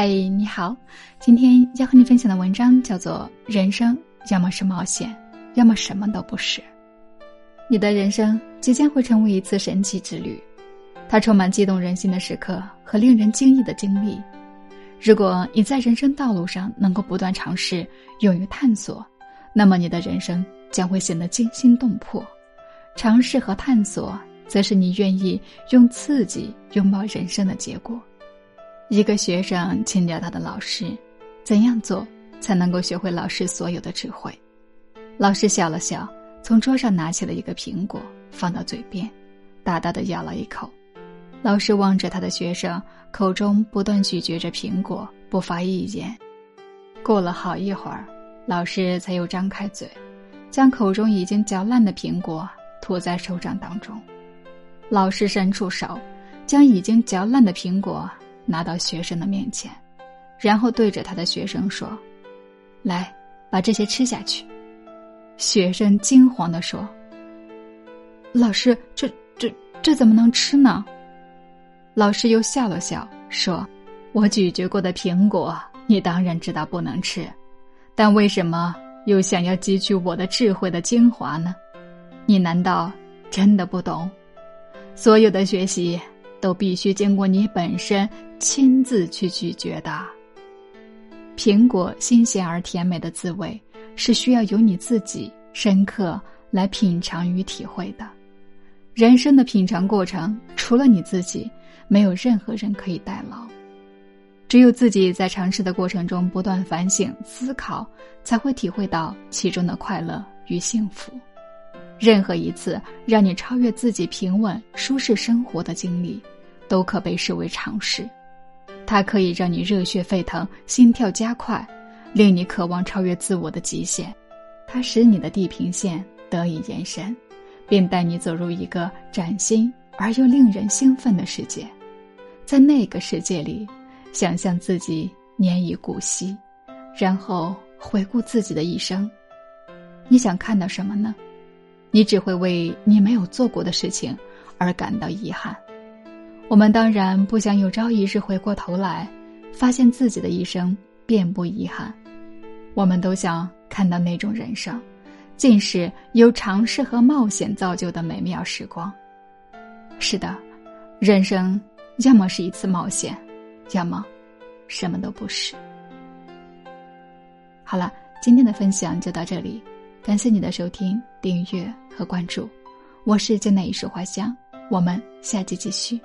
嗨，你好，今天要和你分享的文章叫做《人生要么是冒险，要么什么都不是》。你的人生即将会成为一次神奇之旅，它充满激动人心的时刻和令人惊异的经历。如果你在人生道路上能够不断尝试、勇于探索，那么你的人生将会显得惊心动魄。尝试和探索，则是你愿意用刺激拥抱人生的结果。一个学生请教他的老师：“怎样做才能够学会老师所有的智慧？”老师笑了笑，从桌上拿起了一个苹果，放到嘴边，大大的咬了一口。老师望着他的学生，口中不断咀嚼着苹果，不发一言。过了好一会儿，老师才又张开嘴，将口中已经嚼烂的苹果吐在手掌当中。老师伸出手，将已经嚼烂的苹果。拿到学生的面前，然后对着他的学生说：“来，把这些吃下去。”学生惊慌的说：“老师，这、这、这怎么能吃呢？”老师又笑了笑说：“我咀嚼过的苹果，你当然知道不能吃，但为什么又想要汲取我的智慧的精华呢？你难道真的不懂？所有的学习。”都必须经过你本身亲自去咀嚼的。苹果新鲜而甜美的滋味，是需要由你自己深刻来品尝与体会的。人生的品尝过程，除了你自己，没有任何人可以代劳。只有自己在尝试的过程中不断反省思考，才会体会到其中的快乐与幸福。任何一次让你超越自己平稳舒适生活的经历，都可被视为尝试。它可以让你热血沸腾、心跳加快，令你渴望超越自我的极限。它使你的地平线得以延伸，并带你走入一个崭新而又令人兴奋的世界。在那个世界里，想象自己年已古稀，然后回顾自己的一生，你想看到什么呢？你只会为你没有做过的事情而感到遗憾。我们当然不想有朝一日回过头来，发现自己的一生遍布遗憾。我们都想看到那种人生，尽是由尝试和冒险造就的美妙时光。是的，人生要么是一次冒险，要么什么都不是。好了，今天的分享就到这里。感谢你的收听、订阅和关注，我是江南一束花香，我们下期继续。